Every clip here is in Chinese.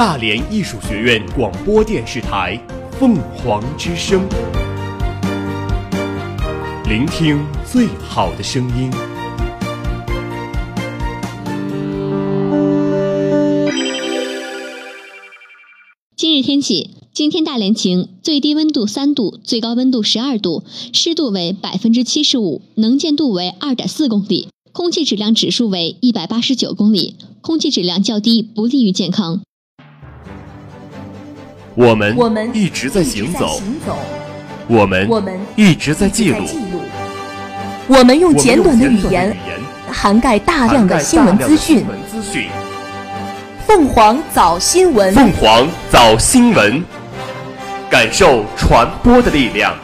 大连艺术学院广播电视台《凤凰之声》，聆听最好的声音。今日天气：今天大连晴，最低温度三度，最高温度十二度，湿度为百分之七十五，能见度为二点四公里，空气质量指数为一百八十九公里，空气质量较低，不利于健康。我们我们一直在行走，我们我们一直在记录，我们用简短的语言言涵盖大量的新闻大量的资讯新。闻资讯。凤凰早新闻，凤凰早新闻，感受传播的力量。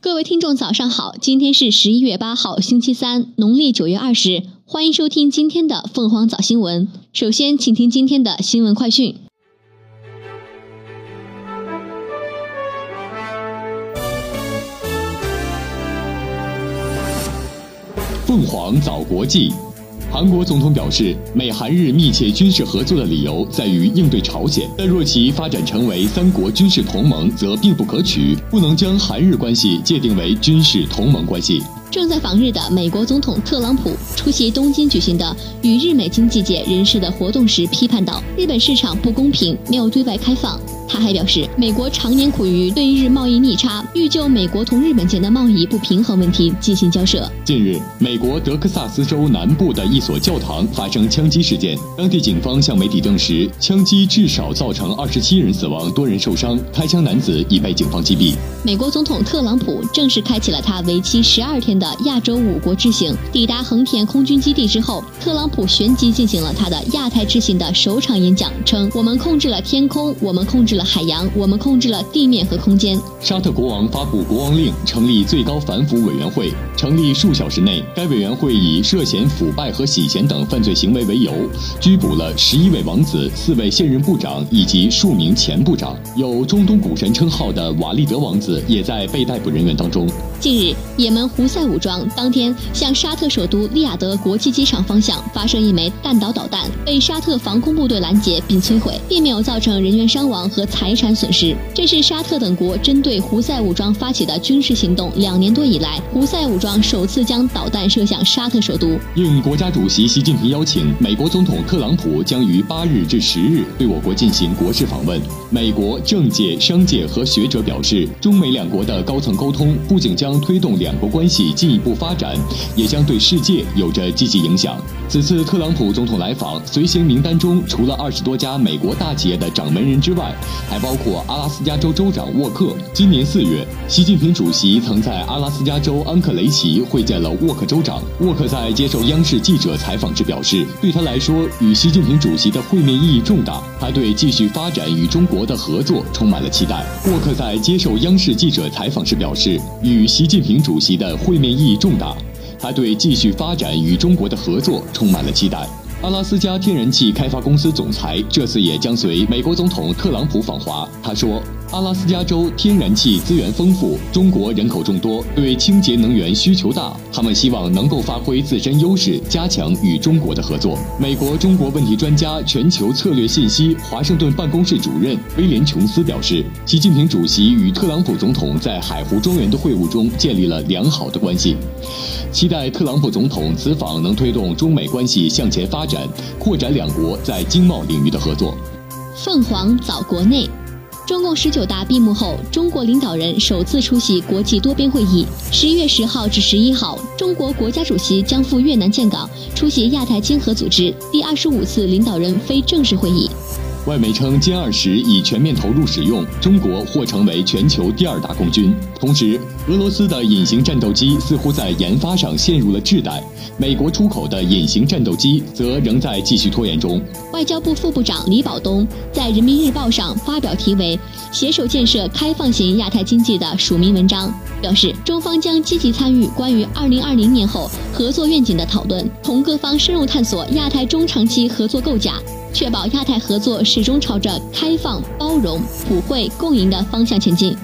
各位听众，早上好！今天是十一月八号，星期三，农历九月二十。欢迎收听今天的凤凰早新闻。首先，请听今天的新闻快讯。凤凰早国际，韩国总统表示，美韩日密切军事合作的理由在于应对朝鲜，但若其发展成为三国军事同盟，则并不可取，不能将韩日关系界定为军事同盟关系。正在访日的美国总统特朗普出席东京举行的与日美经济界人士的活动时，批判道：“日本市场不公平，没有对外开放。”他还表示，美国常年苦于对日贸易逆差，欲就美国同日本间的贸易不平衡问题进行交涉。近日，美国德克萨斯州南部的一所教堂发生枪击事件，当地警方向媒体证实，枪击至少造成二十七人死亡，多人受伤，开枪男子已被警方击毙。美国总统特朗普正式开启了他为期十二天的亚洲五国之行。抵达横田空军基地之后，特朗普旋即进行了他的亚太之行的首场演讲，称：“我们控制了天空，我们控制了海洋，我们控制了地面和空间。”沙特国王发布国王令，成立最高反腐委员会。成立数小时内，该委员会以涉嫌腐败和洗钱等犯罪行为为由，拘捕了十一位王子、四位现任部长以及数名前部长。有中东股神称号的瓦利德王子也在被逮捕人员当中。近日，也门胡塞武武装当天向沙特首都利雅得国际机场方向发射一枚弹道导弹，被沙特防空部队拦截并摧毁，并没有造成人员伤亡和财产损失。这是沙特等国针对胡塞武装发起的军事行动两年多以来，胡塞武装首次将导弹射向沙特首都。应国家主席习近平邀请，美国总统特朗普将于八日至十日对我国进行国事访问。美国政界、商界和学者表示，中美两国的高层沟通不仅将推动两国关系进一步发展，也将对世界有着积极影响。此次特朗普总统来访，随行名单中除了二十多家美国大企业的掌门人之外，还包括阿拉斯加州州长沃克。今年四月，习近平主席曾在阿拉斯加州安克雷奇会见了沃克州长。沃克在接受央视记者采访时表示，对他来说，与习近平主席的会面意义重大，他对继续发展与中国的合作充满了期待。沃克在接受央视记者采访时表示，与习近平主席的会面意义重大，他对继续发展与中国的合作充满了期待。阿拉斯加天然气开发公司总裁这次也将随美国总统特朗普访华。他说：“阿拉斯加州天然气资源丰富，中国人口众多，对清洁能源需求大。他们希望能够发挥自身优势，加强与中国的合作。”美国中国问题专家、全球策略信息华盛顿办公室主任威廉·琼斯表示，习近平主席与特朗普总统在海湖庄园的会晤中建立了良好的关系，期待特朗普总统此访能推动中美关系向前发展，扩展两国在经贸领域的合作。凤凰早国内。中共十九大闭幕后，中国领导人首次出席国际多边会议。十一月十号至十一号，中国国家主席将赴越南建港，出席亚太经合组织第二十五次领导人非正式会议。外媒称歼二十已全面投入使用，中国或成为全球第二大空军。同时，俄罗斯的隐形战斗机似乎在研发上陷入了滞怠，美国出口的隐形战斗机则仍在继续拖延中。外交部副部长李保东在《人民日报》上发表题为“携手建设开放型亚太经济”的署名文章，表示中方将积极参与关于2020年后合作愿景的讨论，同各方深入探索亚太中长期合作构架。确保亚太合作始终朝着开放、包容、普惠、共赢的方向前进。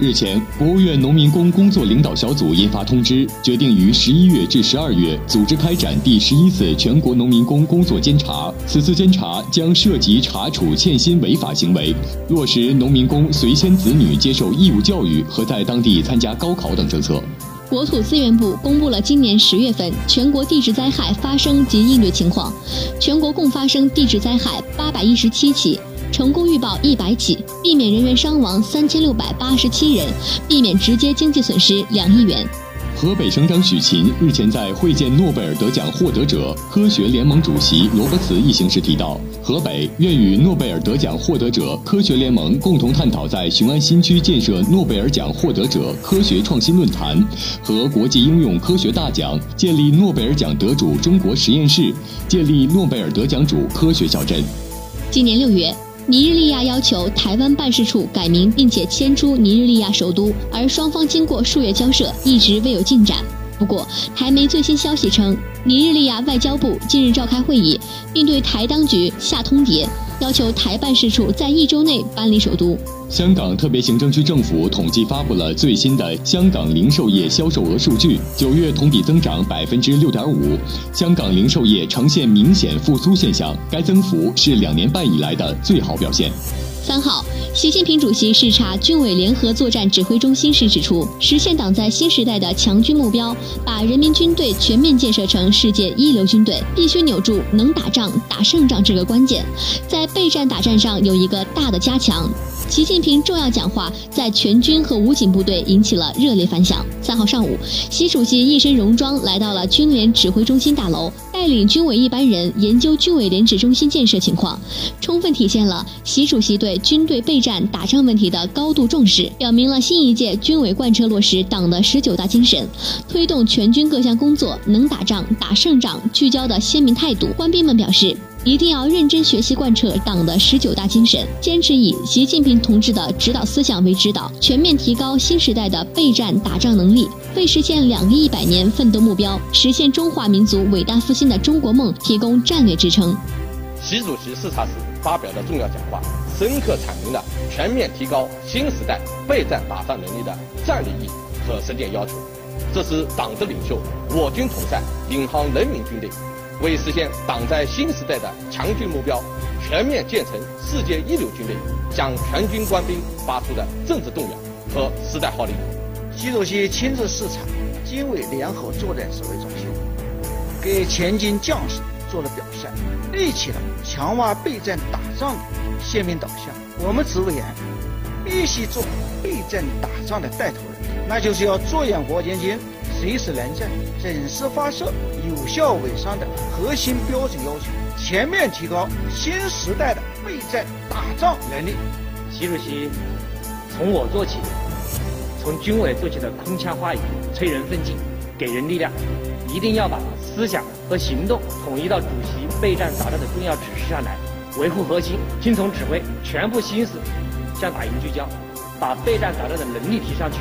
日前，国务院农民工工作领导小组印发通知，决定于十一月至十二月组织开展第十一次全国农民工工作监察。此次监察将涉及查处欠薪违法行为，落实农民工随迁子女接受义务教育和在当地参加高考等政策。国土资源部公布了今年十月份全国地质灾害发生及应对情况，全国共发生地质灾害八百一十七起。成功预报一百起，避免人员伤亡三千六百八十七人，避免直接经济损失两亿元。河北省长许勤日前在会见诺贝尔得奖获得者科学联盟主席罗伯茨一行时提到，河北愿与诺贝尔得奖获得者科学联盟共同探讨在雄安新区建设诺贝尔奖获得者科学创新论坛和国际应用科学大奖，建立诺贝尔奖得主中国实验室，建立诺贝尔得奖主科学小镇。今年六月。尼日利亚要求台湾办事处改名，并且迁出尼日利亚首都，而双方经过数月交涉，一直未有进展。不过，台媒最新消息称，尼日利亚外交部近日召开会议，并对台当局下通牒。要求台办事处在一周内搬离首都。香港特别行政区政府统计发布了最新的香港零售业销售额数据，九月同比增长百分之六点五，香港零售业呈现明显复苏现象，该增幅是两年半以来的最好表现。三号，习近平主席视察军委联合作战指挥中心时指出，实现党在新时代的强军目标，把人民军队全面建设成世界一流军队，必须扭住能打仗、打胜仗这个关键，在备战打战上有一个大的加强。习近平重要讲话在全军和武警部队引起了热烈反响。三号上午，习主席一身戎装来到了军联指挥中心大楼，带领军委一班人研究军委联指中心建设情况，充分体现了习主席对军队备战打仗问题的高度重视，表明了新一届军委贯彻落实党的十九大精神，推动全军各项工作能打仗、打胜仗聚焦的鲜明态度。官兵们表示。一定要认真学习贯彻党的十九大精神，坚持以习近平同志的指导思想为指导，全面提高新时代的备战打仗能力，为实现两个一百年奋斗目标、实现中华民族伟大复兴的中国梦提供战略支撑。习主席视察时发表的重要讲话，深刻阐明了全面提高新时代备战打仗能力的战略意义和实践要求。这是党的领袖，我军统帅，领航人民军队。为实现党在新时代的强军目标，全面建成世界一流军队，向全军官兵发出的政治动员和时代号令。习主席亲自视察军委联合作战指挥中心，给前军将士做了表率，立起了强化备战打仗的鲜明导向。我们指挥员必须做备战打仗的带头人，那就是要着眼国建军。随时能战、准时发射、有效尾伤的核心标准要求，全面提高新时代的备战打仗能力。习主席从我做起，从军委做起的空腔话语催人奋进，给人力量。一定要把思想和行动统一到主席备战打仗的重要指示上来，维护核心，听从指挥，全部心思向打赢聚焦，把备战打仗的能力提上去。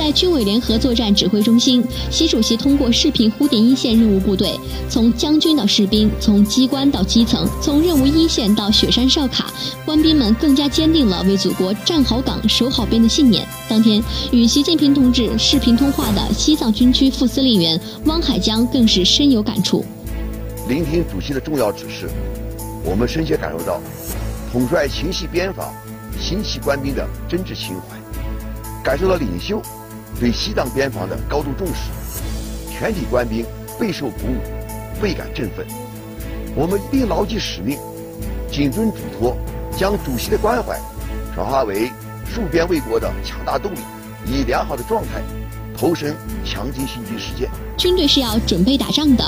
在军委联合作战指挥中心，习主席通过视频呼点一线任务部队，从将军到士兵，从机关到基层，从任务一线到雪山哨卡，官兵们更加坚定了为祖国站好岗、守好边的信念。当天与习近平同志视频通话的西藏军区副司令员汪海江更是深有感触。聆听主席的重要指示，我们深切感受到统帅情系边防、心系官兵的真挚情怀，感受到领袖。对西藏边防的高度重视，全体官兵备受鼓舞，倍感振奋。我们一定牢记使命，谨遵嘱托，将主席的关怀转化为戍边卫国的强大动力，以良好的状态投身强劲新军实践。军队是要准备打仗的，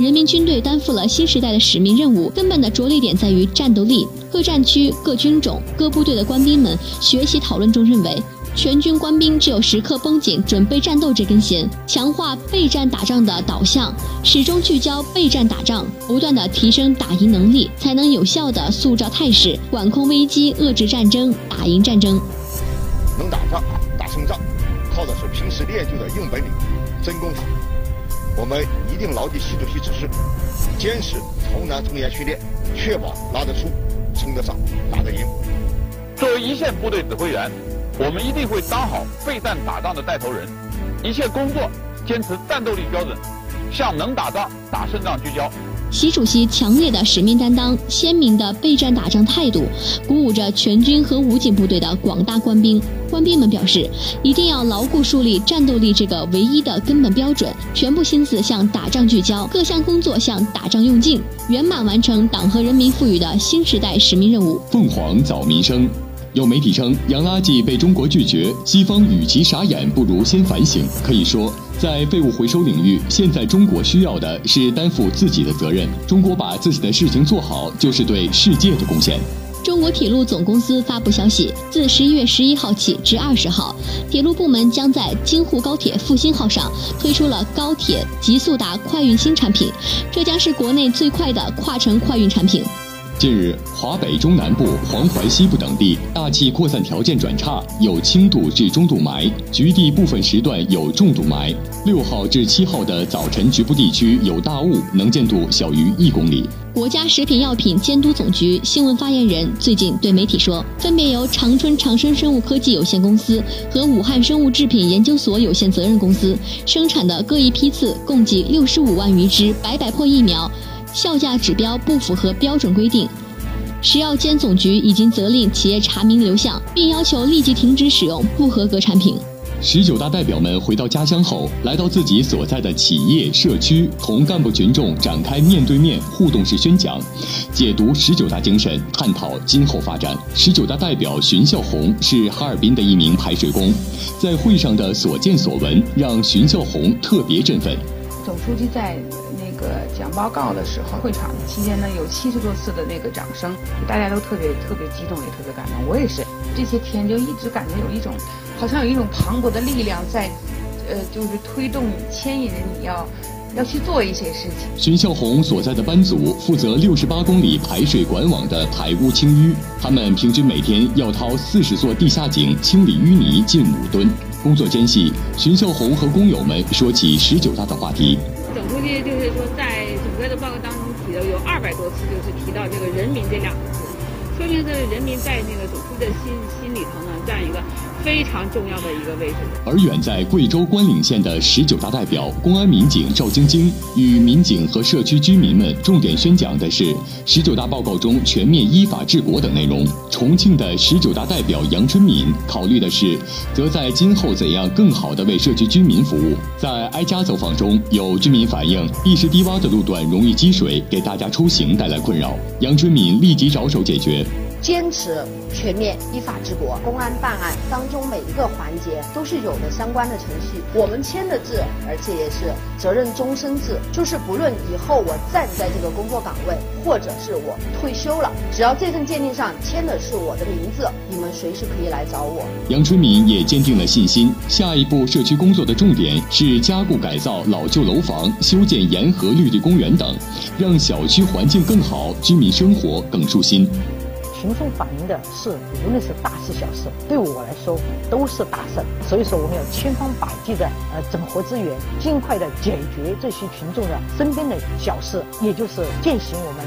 人民军队担负了新时代的使命任务，根本的着力点在于战斗力。各战区、各军种、各部队的官兵们学习讨论中认为。全军官兵只有时刻绷紧准备战斗这根弦，强化备战打仗的导向，始终聚焦备战打仗，不断的提升打赢能力，才能有效的塑造态势，管控危机，遏制战争，打赢战争。能打仗、打胜仗，靠的是平时练就的硬本领、真功夫。我们一定牢记习主席指示，坚持从难从严训练，确保拿得出、撑得上、打得赢。作为一线部队指挥员。我们一定会当好备战打仗的带头人，一切工作坚持战斗力标准，向能打仗、打胜仗聚焦。习主席强烈的使命担当、鲜明的备战打仗态度，鼓舞着全军和武警部队的广大官兵。官兵们表示，一定要牢固树立战斗力这个唯一的根本标准，全部心思向打仗聚焦，各项工作向打仗用劲，圆满完成党和人民赋予的新时代使命任务。凤凰早民生。有媒体称，洋垃圾被中国拒绝，西方与其傻眼，不如先反省。可以说，在废物回收领域，现在中国需要的是担负自己的责任。中国把自己的事情做好，就是对世界的贡献。中国铁路总公司发布消息，自十一月十一号起至二十号，铁路部门将在京沪高铁复兴号上推出了高铁极速达快运新产品，这将是国内最快的跨城快运产品。近日，华北中南部、黄淮西部等地大气扩散条件转差，有轻度至中度霾，局地部分时段有重度霾。六号至七号的早晨，局部地区有大雾，能见度小于一公里。国家食品药品监督总局新闻发言人最近对媒体说，分别由长春长生生物科技有限公司和武汉生物制品研究所有限责任公司生产的各一批次共计六十五万余支白百破疫苗。效价指标不符合标准规定，食药监总局已经责令企业查明流向，并要求立即停止使用不合格产品。十九大代表们回到家乡后，来到自己所在的企业社区，同干部群众展开面对面互动式宣讲，解读十九大精神，探讨今后发展。十九大代表荀孝红是哈尔滨的一名排水工，在会上的所见所闻让荀孝红特别振奋。总书记在。个讲报告的时候，会场期间呢有七十多次的那个掌声，大家都特别特别激动，也特别感动。我也是这些天就一直感觉有一种，好像有一种磅礴的力量在，呃，就是推动、牵引着你要要去做一些事情。荀秀红所在的班组负责六十八公里排水管网的排污清淤，他们平均每天要掏四十座地下井清理淤泥近五吨。工作间隙，荀秀红和工友们说起十九大的话题。估计就是说，在整个的报告当中提的有二百多次，就是提到这个“人民”这两个字，说明这人民在那个总书记的心心里头呢，这样一个非常重要的一个位置。而远在贵州关岭县的十九大代表公安民警赵晶晶，与民警和社区居民们重点宣讲的是十九大报告中全面依法治国等内容。重庆的十九大代表杨春敏考虑的是，则在今后怎样更好地为社区居民服务。在挨家走访中，有居民反映，地势低洼的路段容易积水，给大家出行带来困扰。杨春敏立即着手解决。坚持全面依法治国，公安办案当中每一个环节都是有的相关的程序，我们签的字，而且也是责任终身制，就是不论以后我站在这个工作岗位，或者是我退休了，只要这份鉴定上签的是我的名字，你们随时可以来找我。杨春敏也坚定了信心，下一步社区工作的重点是加固改造老旧楼房，修建沿河绿地公园等，让小区环境更好，居民生活更舒心。群众反映的事，无论是大事小事，对我来说都是大事。所以说，我们要千方百计的呃整合资源，尽快的解决这些群众的身边的小事，也就是践行我们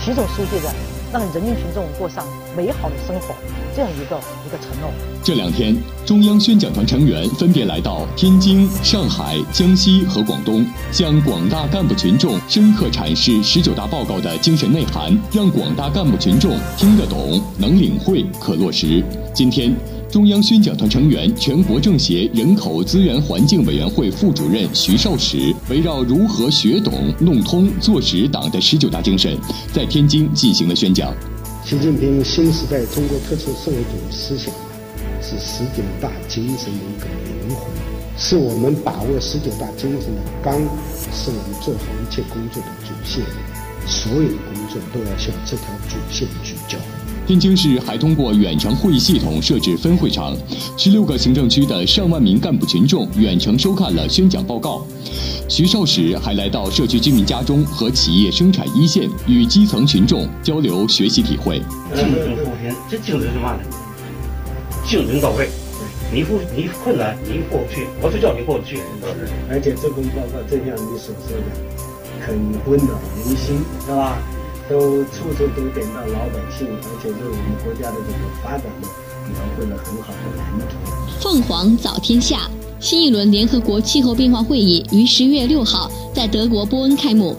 习总书记的让人民群众过上美好的生活这样一个一个承诺。这两天，中央宣讲团成员分别来到天津、上海、江西和广东，向广大干部群众深刻阐释十九大报告的精神内涵，让广大干部群众听得懂、能领会、可落实。今天，中央宣讲团成员、全国政协人口资源环境委员会副主任徐绍史，围绕如何学懂、弄通、做实党的十九大精神，在天津进行了宣讲。习近平新时代中国特色社会主义思想。是十九大精神的一个灵魂，是我们把握十九大精神的纲，是我们做好一切工作的主线。所有的工作都要向这条主线聚焦。天津市还通过远程会议系统设置分会场，十六个行政区的上万名干部群众远程收看了宣讲报告。徐少史还来到社区居民家中和企业生产一线与基层群众交流学习体会。竞争不平，这竞争是嘛呢？竞争到位，你不你困难你过不去，我就叫你过得去。而且这份报告正像你所说的，很温暖人心，是吧？都处处都点到老百姓，而且为我们国家的这个发展呢，描绘了很好的蓝图。凤凰早天下，新一轮联合国气候变化会议于十月六号在德国波恩开幕。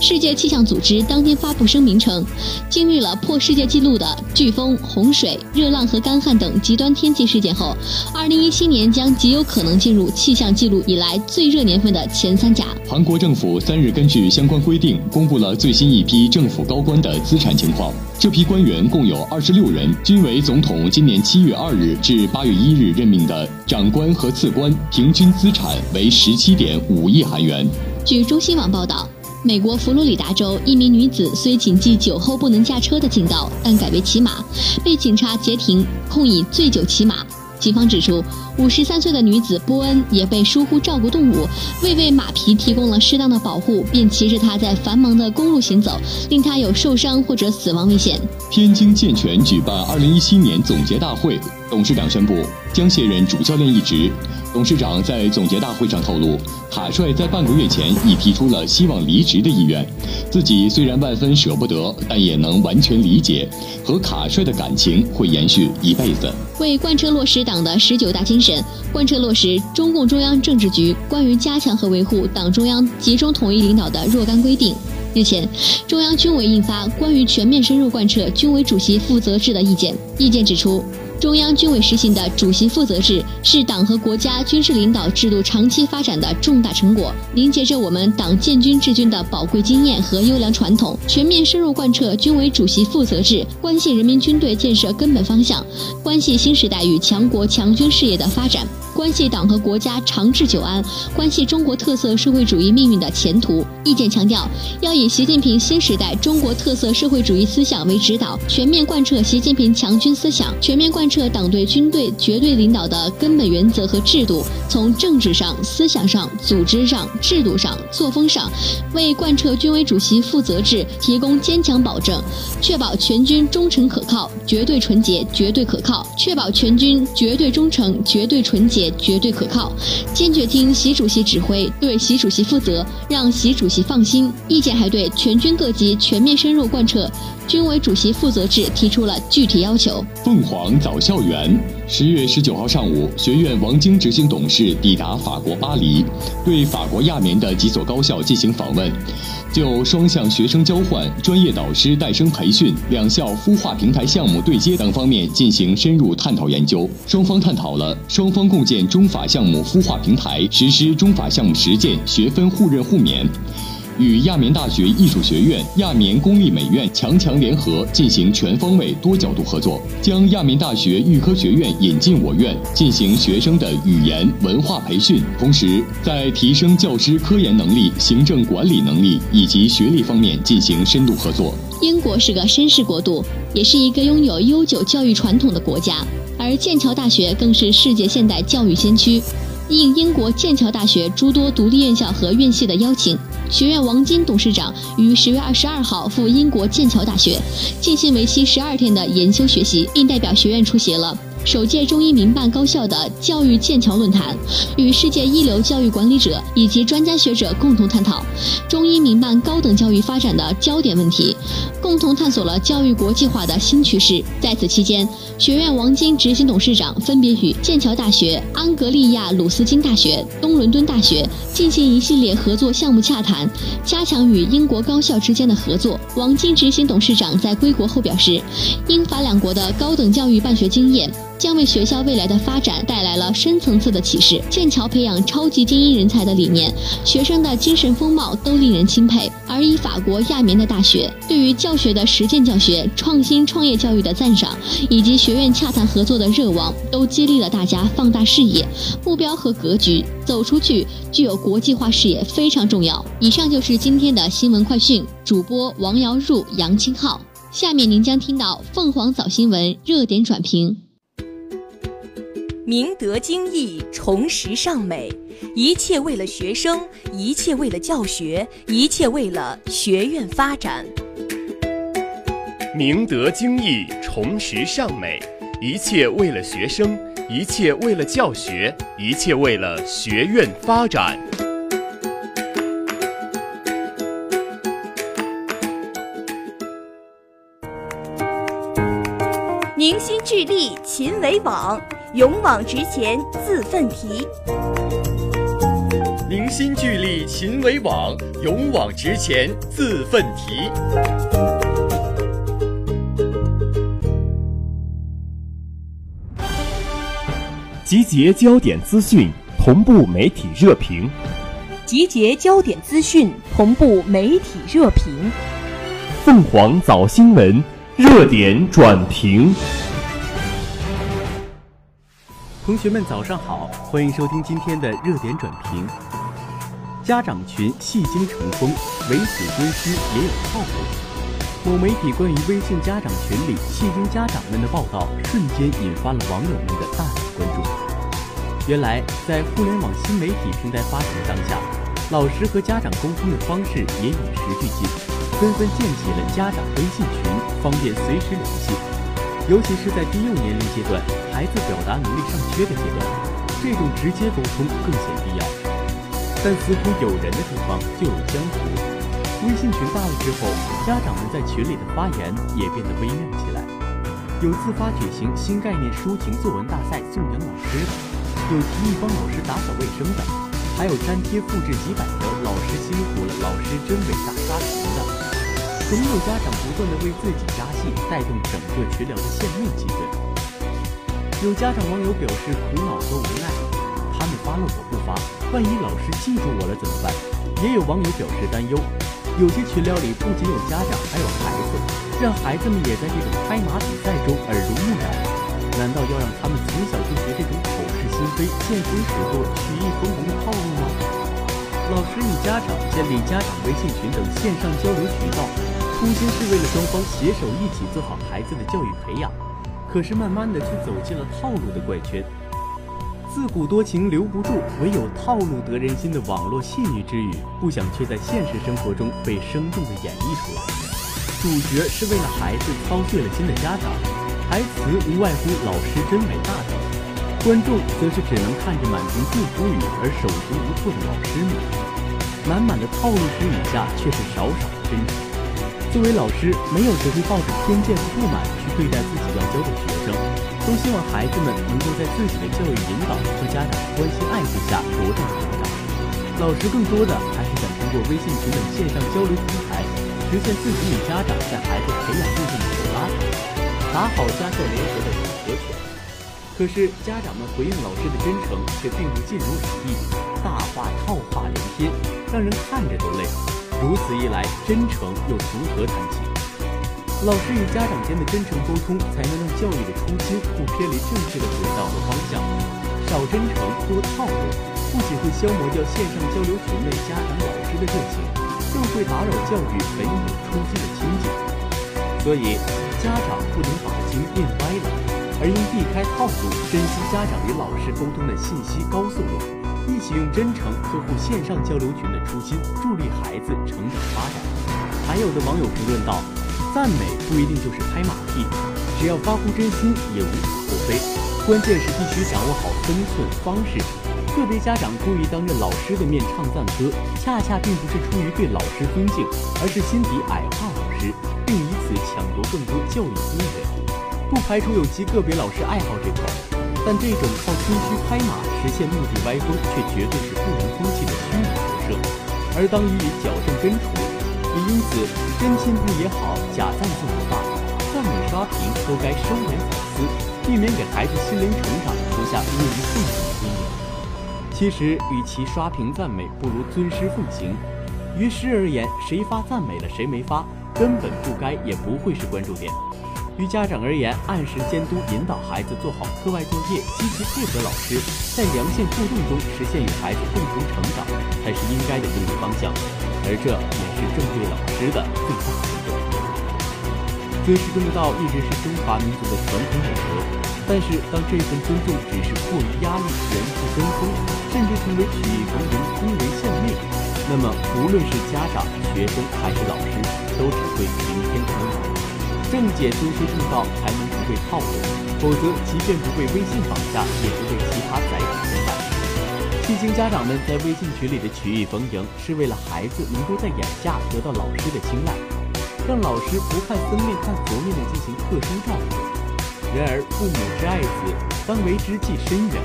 世界气象组织当天发布声明称，经历了破世界纪录的飓风、洪水、热浪和干旱等极端天气事件后，2017年将极有可能进入气象记录以来最热年份的前三甲。韩国政府三日根据相关规定，公布了最新一批政府高官的资产情况。这批官员共有二十六人，均为总统今年七月二日至八月一日任命的长官和次官，平均资产为十七点五亿韩元。据中新网报道。美国佛罗里达州一名女子虽谨记酒后不能驾车的警告，但改为骑马，被警察截停，控以醉酒骑马。警方指出，五十三岁的女子波恩也被疏忽照顾动物，未为马匹提供了适当的保护，便骑着它在繁忙的公路行走，令它有受伤或者死亡危险。天津健全举办二零一七年总结大会，董事长宣布将卸任主教练一职。董事长在总结大会上透露，卡帅在半个月前已提出了希望离职的意愿，自己虽然万分舍不得，但也能完全理解，和卡帅的感情会延续一辈子。为贯彻落实党的十九大精神，贯彻落实中共中央政治局关于加强和维护党中央集中统一领导的若干规定，日前，中央军委印发《关于全面深入贯彻军委主席负责制的意见》，意见指出。中央军委实行的主席负责制是党和国家军事领导制度长期发展的重大成果，凝结着我们党建军治军的宝贵经验和优良传统。全面深入贯彻军委主席负责制，关系人民军队建设根本方向，关系新时代与强国强军事业的发展。关系党和国家长治久安，关系中国特色社会主义命运的前途。意见强调，要以习近平新时代中国特色社会主义思想为指导，全面贯彻习近平强军思想，全面贯彻党对军队绝对领导的根本原则和制度，从政治上、思想上、组织上、制度上、作风上，为贯彻军委主席负责制提供坚强保证，确保全军忠诚可靠、绝对纯洁、绝对可靠，确保全军绝对忠诚、绝对纯洁。绝对可靠，坚决听习主席指挥，对习主席负责，让习主席放心。意见还对全军各级全面深入贯彻军委主席负责制提出了具体要求。凤凰早校园，十月十九号上午，学院王晶执行董事抵达法国巴黎，对法国亚眠的几所高校进行访问。就双向学生交换、专业导师带生培训、两校孵化平台项目对接等方面进行深入探讨研究。双方探讨了双方共建中法项目孵化平台，实施中法项目实践学分互认互免。与亚棉大学艺术学院、亚棉公立美院强强联合，进行全方位、多角度合作，将亚棉大学预科学院引进我院，进行学生的语言文化培训。同时，在提升教师科研能力、行政管理能力以及学历方面进行深度合作。英国是个绅士国度，也是一个拥有悠久教育传统的国家，而剑桥大学更是世界现代教育先驱。应英国剑桥大学诸多独立院校和院系的邀请。学院王金董事长于十月二十二号赴英国剑桥大学进行为期十二天的研修学习，并代表学院出席了。首届中医民办高校的教育剑桥论坛，与世界一流教育管理者以及专家学者共同探讨中医民办高等教育发展的焦点问题，共同探索了教育国际化的新趋势。在此期间，学院王晶执行董事长分别与剑桥大学、安格利亚鲁斯金大学、东伦敦大学进行一系列合作项目洽谈，加强与英国高校之间的合作。王晶执行董事长在归国后表示，英法两国的高等教育办学经验。将为学校未来的发展带来了深层次的启示。剑桥培养超级精英人才的理念，学生的精神风貌都令人钦佩。而以法国亚眠的大学对于教学的实践教学、创新创业教育的赞赏，以及学院洽谈合作的热望，都激励了大家放大视野、目标和格局，走出去，具有国际化视野非常重要。以上就是今天的新闻快讯，主播王瑶入、杨清浩。下面您将听到凤凰早新闻热点转评。明德精义，崇实尚美，一切为了学生，一切为了教学，一切为了学院发展。明德精义，崇实尚美，一切为了学生，一切为了教学，一切为了学院发展。凝心聚力勤为网，勇往直前自奋蹄。凝心聚力勤为网，勇往直前自奋蹄。集结焦点资讯，同步媒体热评。集结焦点资讯，同步媒体热评。凤凰早新闻热点转评。同学们，早上好，欢迎收听今天的热点转评。家长群戏精成风，唯死尊师也有套路。某媒体关于微信家长群里戏精家长们的报道，瞬间引发了网友们的大量关注。原来，在互联网新媒体平台发展的当下，老师和家长沟通的方式也与时俱进，纷纷建起了家长微信群，方便随时联系。尤其是在低幼年龄阶段，孩子表达能力尚缺的阶段，这种直接沟通更显必要。但似乎有人的地方就有江湖，微信群大了之后，家长们在群里的发言也变得微妙起来。有自发举行新概念抒情作文大赛颂扬老师的，有提议帮老师打扫卫生的，还有粘贴复制几百条“老师辛苦了，老师真伟大”刷屏的。总有家长不断的为自己加戏，带动整个群聊的献媚气氛。有家长网友表示苦恼和无奈，他们发了我不发，万一老师记住我了怎么办？也有网友表示担忧，有些群聊里不仅有家长，还有孩子，让孩子们也在这种拍马比赛中耳濡目染，难道要让他们从小就学这种口是心非、见风使舵、曲意逢迎的套路吗？老师与家长建立家长微信群等线上交流渠道。初心是为了双方携手一起做好孩子的教育培养，可是慢慢的却走进了套路的怪圈。自古多情留不住，唯有套路得人心的网络戏谑之语，不想却在现实生活中被生动的演绎出来。主角是为了孩子操碎了心的家长，台词无外乎“老师真伟大”等，观众则是只能看着满屏祝福语而手足无措的老师们。满满的套路之语下，却是少少的真诚。作为老师，没有谁会抱着偏见和不满去对待自己要教的学生，都希望孩子们能够在自己的教育引导和家长关心爱护下茁壮成长。老师更多的还是想通过微信群等线上交流平台，实现自己与家长在孩子培养路上的拉扯，打好家校联合的组合拳。可是家长们回应老师的真诚却并不尽如人意，大话套话连篇，让人看着都累。如此一来，真诚又从何谈起？老师与家长间的真诚沟通，才能让教育的初心不偏离正确的轨道和方向。少真诚，多套路，不仅会消磨掉线上交流群内家长老师的热情，更会打扰教育本有初心的清净。所以，家长不能把心变歪了，而应避开套路，珍惜家长与老师沟通的信息高速路。一起用真诚呵护线上交流群的初心，助力孩子成长发展。还有的网友评论道：“赞美不一定就是拍马屁，只要发乎真心也无可厚非。关键是必须掌握好分寸方式。个别家长故意当着老师的面唱赞歌，恰恰并不是出于对老师尊敬，而是心底矮化老师，并以此抢夺更多教育资源。不排除有极个别老师爱好这块。”但这种靠吹嘘拍马实现目的歪风，却绝对是不良风气的虚拟投射，而当予以矫正根除。也因此，真心不也好，假赞颂也罢，赞美刷屏都该收敛反思，避免给孩子心灵成长留下恶意负面的阴影。其实，与其刷屏赞美，不如尊师奉行。于师而言，谁发赞美了，谁没发，根本不该，也不会是关注点。于家长而言，按时监督引导孩子做好课外作业，积极配合老师，在良性互动中实现与孩子共同成长，才是应该的正确方向。而这也是正对老师的最大尊重。尊师重道一直是中华民族的传统美德，但是当这份尊重只是过于压力、严肃跟风，甚至成为曲意逢迎、恭维献媚，那么无论是家长、学生还是老师，都只会平添困扰。正解尊师重道，才能不被套路；否则，即便不被微信绑架，也不被其他载体牵绊。细心家长们在微信群里的曲意逢迎，是为了孩子能够在眼下得到老师的青睐，让老师不看僧面看佛面的进行特殊照顾。然而父母之爱子，当为之计深远。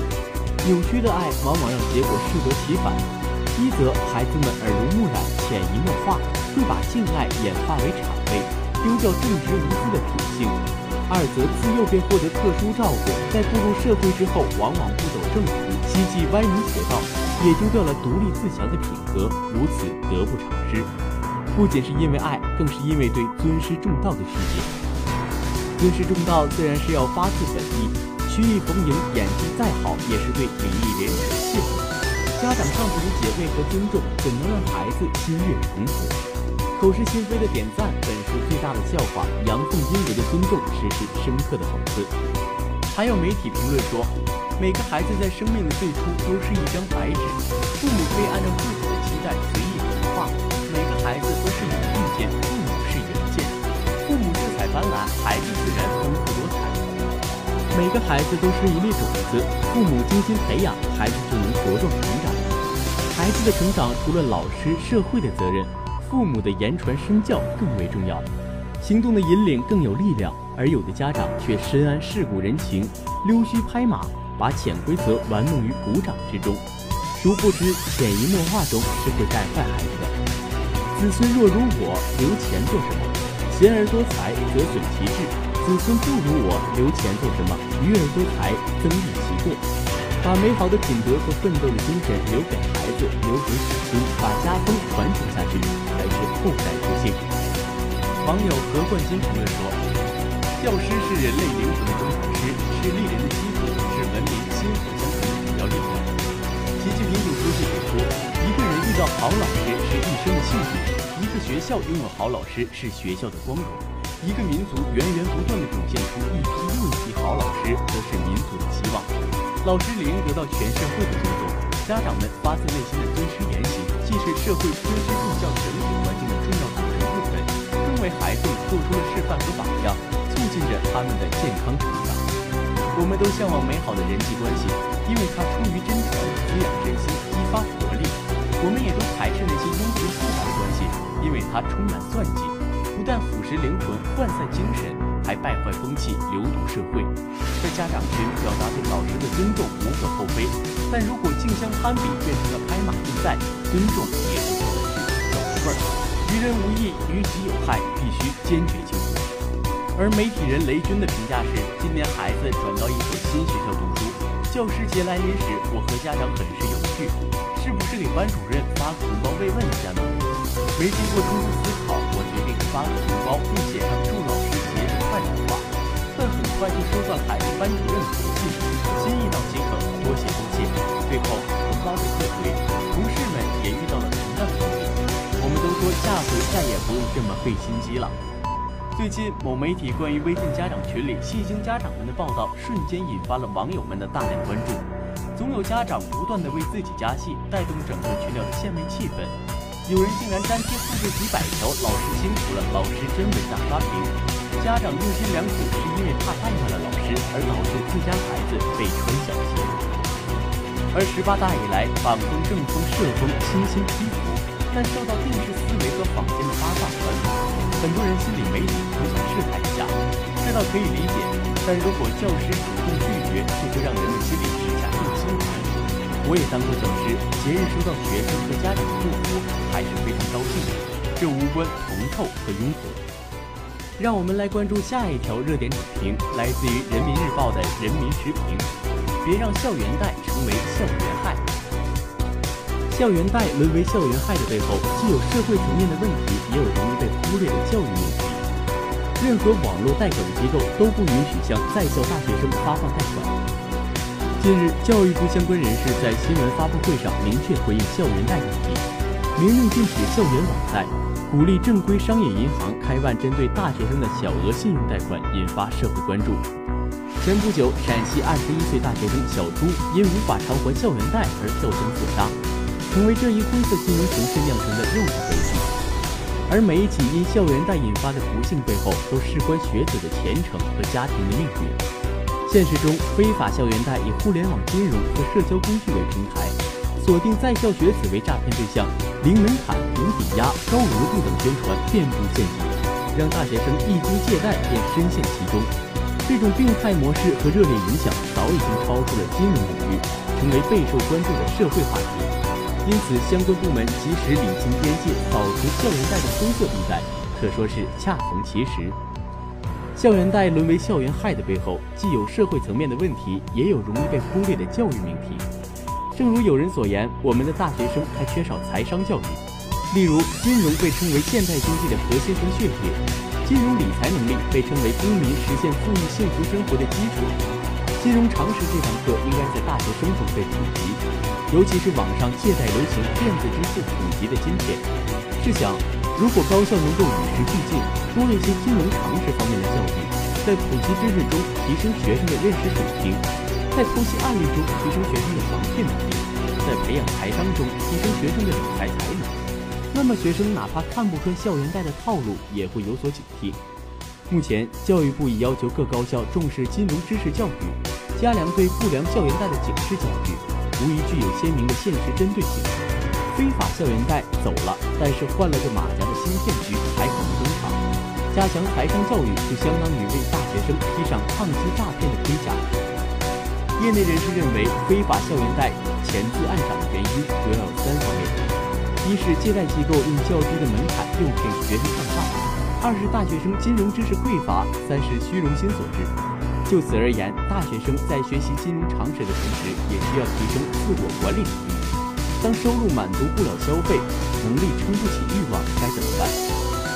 扭曲的爱往往让结果适得其反。一则孩子们耳濡目染、潜移默化，会把敬爱演化为谄媚，丢掉正直无私的品性；二则自幼便获得特殊照顾，在步入社会之后，往往不走正途，希冀歪门邪道，也丢掉了独立自强的品格，如此得不偿失。不仅是因为爱，更是因为对尊师重道的虚解。尊师重道自然是要发自本意，曲意逢迎，演技再好，也是对礼义廉耻的亵渎。家长尚不理解为何尊重，怎能让孩子心悦诚服？口是心非的点赞，本是最大的笑话；阳奉阴违的尊重，实是深刻的讽刺。还有媒体评论说，每个孩子在生命的最初都是一张白纸，父母可以按照自己的期待随意图画。每个孩子都是有意见，父母是原件。父母色彩斑斓，孩子自然丰富多彩。每个孩子都是一粒种子，父母精心培养，孩子就能茁壮成长。孩子的成长除了老师、社会的责任，父母的言传身教更为重要。行动的引领更有力量，而有的家长却深谙世故人情，溜须拍马，把潜规则玩弄于股掌之中。殊不知，潜移默化中是会带坏孩子的。子孙若如我，留钱做什么？贤而多财，则损其志；子孙不如我，留钱做什么？愚而多财，增益其过。把美好的品德和奋斗的精神留给孩子，留给子孙，把家风传承下去，才是后代之幸。网友何冠金评论说：“教师是人类灵魂的工程师，是立人的基础，是文明薪火相传的主要力量。”习近平总书记指出，一个人遇到好老师是一生的幸运；一个学校拥有好老师是学校的光荣；一个民族源源不断地涌现出一批又一批好老师，则是民族的希望。老师理应得到全社会的尊重，家长们发自内心的尊师言行，既是社会尊师重教整体环境的重要组成部分，更为孩子们做出了示范和榜样，促进着他们的健康成长。我们都向往美好的人际关系，因为它出于真诚。滋养人心，激发活力。我们也都排斥那些庸俗复杂的关系，因为它充满算计，不但腐蚀灵魂、涣散精神，还败坏风气、流毒社会。在家长群表达对老师的尊重无可厚非，但如果竞相攀比变成了拍马屁赛，尊重也就成了是走味儿。于人无益，于己有害，必须坚决清除。而媒体人雷军的评价是：今年孩子转到一所新学校读书。教师节来临时，我和家长很是有趣，是不是给班主任发个红包慰问一下呢？没经过充分思考，我决定发个红包，并写上祝老快乐的话。但很快就收到孩子班主任的回信，心意到即可，多谢多谢。最后红包被退回，同事们也遇到了同样的问题。我们都说下回再也不用这么费心机了。最近，某媒体关于微信家长群里戏精家长们的报道，瞬间引发了网友们的大量关注。总有家长不断的为自己加戏，带动整个群聊的献媚气氛。有人竟然粘贴复制几百条“老师辛苦了，老师真伟大”刷屏。家长用心良苦，是因为怕怠慢了老师，而导致自家孩子被穿小鞋。而十八大以来，反风、正风、社风新兴批服，但受到电视思维和坊间的八卦传。很多人心里没底，不想试探一下，这倒可以理解。但如果教师主动拒绝，就会让人们心里直下更心寒。我也当过教师，节日收到学生和家长的祝福，还是非常高兴的。这无关铜臭和拥簇。让我们来关注下一条热点点评，来自于人民日报的人民时评：别让校园贷成为校园害。校园贷沦为校园害的背后，既有社会层面的问题，也有容易被忽略的教育问题。任何网络贷款机构都不允许向在校大学生发放贷款。近日，教育部相关人士在新闻发布会上明确回应校园贷问题，明令禁止校园网贷，鼓励正规商业银行开办针对大学生的小额信用贷款，引发社会关注。前不久，陕西二十一岁大学生小朱因无法偿还校园贷而跳江自杀。成为这一灰色金融形势酿成的又一悲剧，而每一起因校园贷引发的不幸背后，都事关学子的前程和家庭的命运。现实中，非法校园贷以互联网金融和社交工具为平台，锁定在校学子为诈骗对象，零门槛、无抵押、高额度等宣传遍布陷阱，让大学生一经借贷便深陷其中。这种病态模式和热烈影响早已经超出了金融领域，成为备受关注的社会话题。因此，相关部门及时理清边界，扫除校园贷的灰色地带，可说是恰逢其时。校园贷沦为校园害的背后，既有社会层面的问题，也有容易被忽略的教育命题。正如有人所言，我们的大学生还缺少财商教育。例如，金融被称为现代经济的核心和血液，金融理财能力被称为公民实现富裕幸福生活的基础。金融常识这堂课应该在大学生中被普及，尤其是网上借贷流行电子支付普及的今天。试想，如果高校能够与时俱进，多一些金融常识方面的教育，在普及知识中提升学生的认识水平，在剖析案例中提升学生的防骗能力，在培养财商中提升学生的理财才能。那么，学生哪怕看不穿校园贷的套路，也会有所警惕。目前，教育部已要求各高校重视金融知识教育，加强对不良校园贷的警示教育，无疑具有鲜明的现实针对性。非法校园贷走了，但是换了个马甲的新骗局还可能登场。加强财商教育，就相当于为大学生披上抗击诈骗的盔甲。业内人士认为，非法校园贷钱自暗涨的原因主要有三方面。一是借贷机构用较低的门槛诱骗学生上当；二是大学生金融知识匮乏；三是虚荣心所致。就此而言，大学生在学习金融常识的同时，也需要提升自我管理能力。当收入满足不了消费，能力撑不起欲望，该怎么办？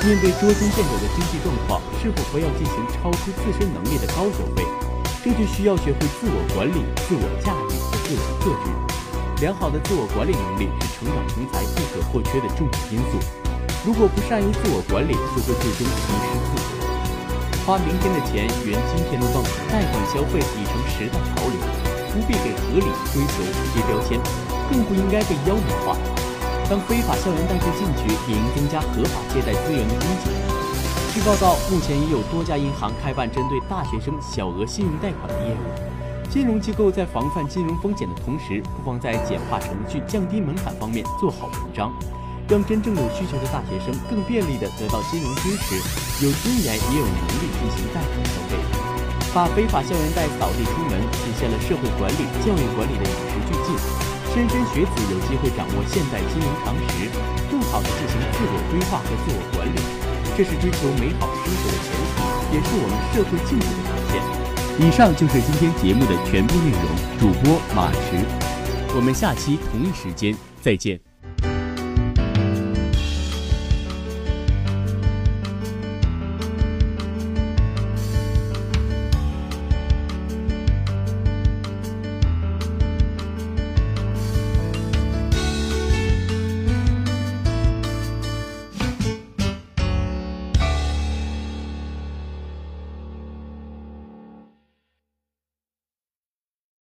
面对捉襟见肘的经济状况，是否不要进行超出自身能力的高消费？这就需要学会自我管理、自我驾驭和自我克制。良好的自我管理能力是成长成才不可或缺的重要因素。如果不善于自我管理，就会最终迷失自我。花明天的钱圆今天的梦，贷款消费已成时代潮流，不必给合理追求贴标签，更不应该被妖魔化。当非法校园贷客进去，也应增加合法借贷资源的供给。据报道，目前已有多家银行开办针对大学生小额信用贷款的业务。金融机构在防范金融风险的同时，不妨在简化程序、降低门槛方面做好文章，让真正有需求的大学生更便利地得到金融支持，有尊严也有能力进行贷款消费，把非法校园贷扫地出门，体现了社会管理、教育管理的与时俱进。莘莘学子有机会掌握现代金融常识，更好地进行自我规划和自我管理，这是追求美好生活的前提，也是我们社会进步的表现。以上就是今天节目的全部内容。主播马驰，我们下期同一时间再见。